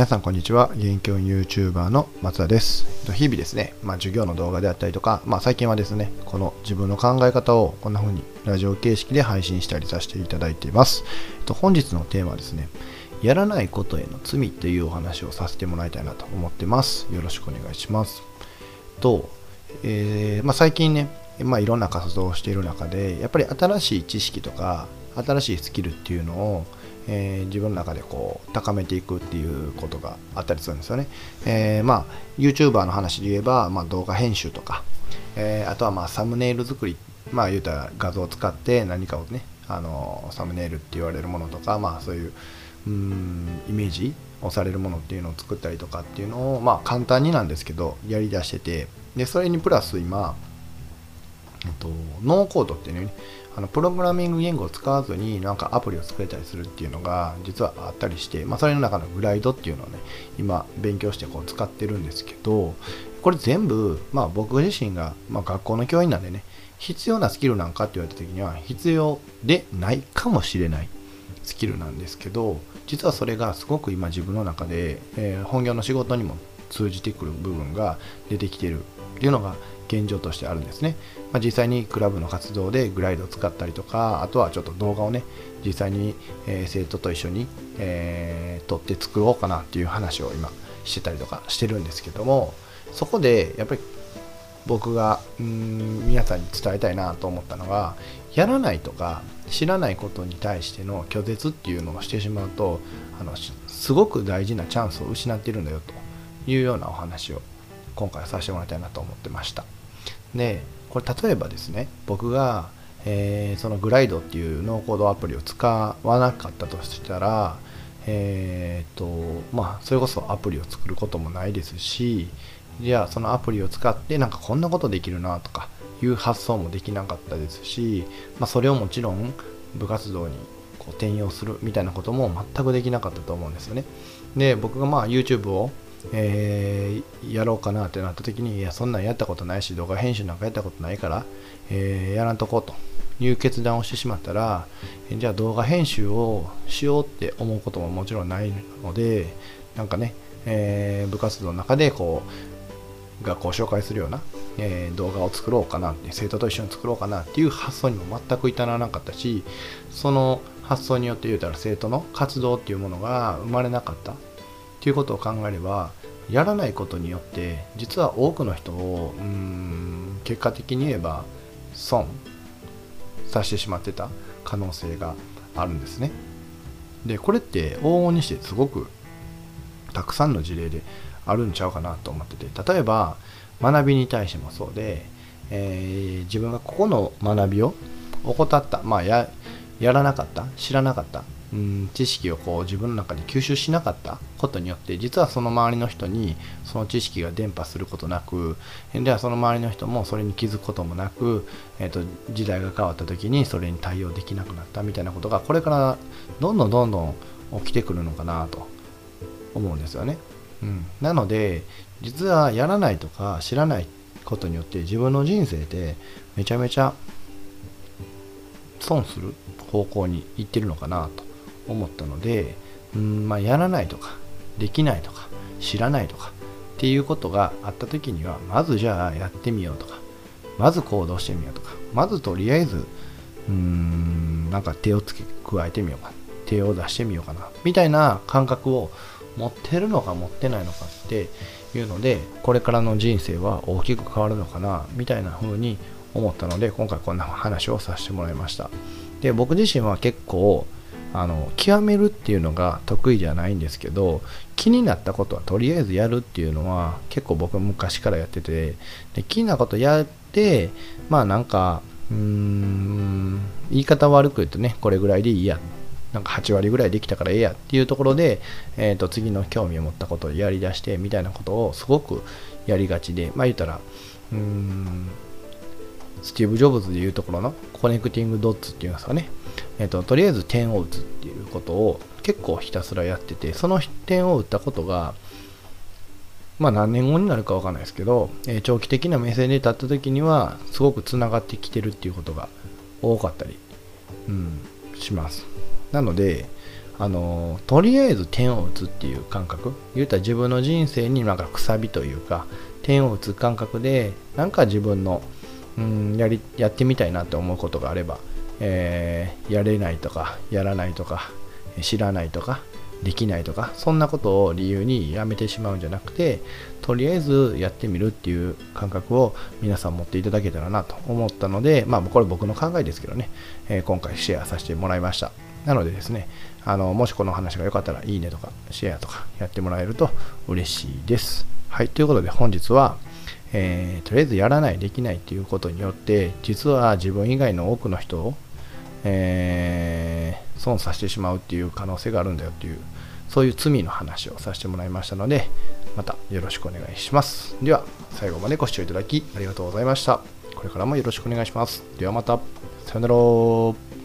皆さんこんにちは。現教 YouTuber の松田です。日々ですね、まあ、授業の動画であったりとか、まあ、最近はですね、この自分の考え方をこんな風にラジオ形式で配信したりさせていただいています。本日のテーマはですね、やらないことへの罪というお話をさせてもらいたいなと思ってます。よろしくお願いします。と、えー、まあ、最近ね、まあ、いろんな活動をしている中で、やっぱり新しい知識とか、新しいスキルっていうのをえー、自分の中でこう高めていくっていうことがあったりするんですよね。えー、まあ YouTuber の話で言えば、まあ、動画編集とか、えー、あとはまあサムネイル作りまあ言うたら画像を使って何かをねあのサムネイルって言われるものとかまあそういううんイメージをされるものっていうのを作ったりとかっていうのをまあ簡単になんですけどやりだしててでそれにプラス今、と、ノーコードっていうねあのプログラミング言語を使わずになんかアプリを作れたりするっていうのが実はあったりして、まあ、それの中のグライドっていうのをね今勉強してこう使ってるんですけどこれ全部、まあ、僕自身が、まあ、学校の教員なんでね必要なスキルなんかって言われた時には必要でないかもしれないスキルなんですけど実はそれがすごく今自分の中で、えー、本業の仕事にも通じてくる部分が出てきてるっていうのが現状としてあるんですね、まあ、実際にクラブの活動でグライドを使ったりとかあとはちょっと動画をね実際に、えー、生徒と一緒に、えー、撮って作ろうかなっていう話を今してたりとかしてるんですけどもそこでやっぱり僕がうん皆さんに伝えたいなと思ったのがやらないとか知らないことに対しての拒絶っていうのをしてしまうとあのすごく大事なチャンスを失ってるんだよというようなお話を今回させてもらいたいなと思ってました。でこれ例えばですね僕が、えー、そのグライドっていうノーコードアプリを使わなかったとしたらえっ、とまあそれこそアプリを作ることもないですしじゃあそのアプリを使ってなんかこんなことできるなとかいう発想もできなかったですし、まあ、それをもちろん部活動にこう転用するみたいなことも全くできなかったと思うんですよね。で僕がまあ YouTube をえー、やろうかなってなった時にいやそんなんやったことないし動画編集なんかやったことないから、えー、やらんとこうという決断をしてしまったらじゃあ動画編集をしようって思うことももちろんないのでなんかね、えー、部活動の中でこう学校を紹介するような、え、動画を作ろうかなって生徒と一緒に作ろうかなっていう発想にも全く至らなかったしその発想によって言うたら生徒の活動っていうものが生まれなかった。っていうことを考えればやらないことによって実は多くの人をうん結果的に言えば損させてしまってた可能性があるんですね。でこれって往々にしてすごくたくさんの事例であるんちゃうかなと思ってて例えば学びに対してもそうで、えー、自分がここの学びを怠ったまあややらなかった知らなかったうん知識をこう自分の中で吸収しなかったことによって実はその周りの人にその知識が伝播することなくではその周りの人もそれに気づくこともなく、えーと、時代が変わった時にそれに対応できなくなったみたいなことがこれからどんどんどんどん起きてくるのかなと思うんですよね。うん、なので実はやらないとか知らないことによって自分の人生でめちゃめちゃ損する方向に行ってるのかなと思ったのでうんまあやらないとかできないとか知らないとかっていうことがあった時にはまずじゃあやってみようとかまず行動してみようとかまずとりあえずうんなんか手をつけ加えてみようか手を出してみようかなみたいな感覚を持ってるのか持ってないのかっていうのでこれからの人生は大きく変わるのかなみたいな風に思ったので今回こんな話をさせてもらいました。で僕自身は結構あの極めるっていうのが得意じゃないんですけど気になったことはとりあえずやるっていうのは結構僕昔からやっててで気になことやってまあなんかうーん言い方悪く言うとねこれぐらいでいいやなんか8割ぐらいできたからええやっていうところで、えー、と次の興味を持ったことをやりだしてみたいなことをすごくやりがちでまあ言ったらうーんスティーブ・ジョブズでいうところのコネクティング・ドッツっていうんですかね。えーと、とりあえず点を打つっていうことを結構ひたすらやっててその点を打ったことがまあ何年後になるか分かんないですけど、えー、長期的な目線で立った時にはすごくつながってきてるっていうことが多かったり、うん、します。なのであのとりあえず点を打つっていう感覚言うたら自分の人生になんかくさびというか点を打つ感覚でなんか自分のうんやりやってみたいなって思うことがあれば、えー、やれないとかやらないとか知らないとかできないとかそんなことを理由にやめてしまうんじゃなくてとりあえずやってみるっていう感覚を皆さん持っていただけたらなと思ったのでまあこれ僕の考えですけどね、えー、今回シェアさせてもらいました。なのでですねあのもしこの話が良かったらいいねとかシェアとかやってもらえると嬉しいです。はいということで本日はえー、とりあえずやらない、できないっていうことによって、実は自分以外の多くの人を、えー、損させてしまうっていう可能性があるんだよっていう、そういう罪の話をさせてもらいましたので、またよろしくお願いします。では、最後までご視聴いただきありがとうございました。これからもよろしくお願いします。ではまた。さよなら。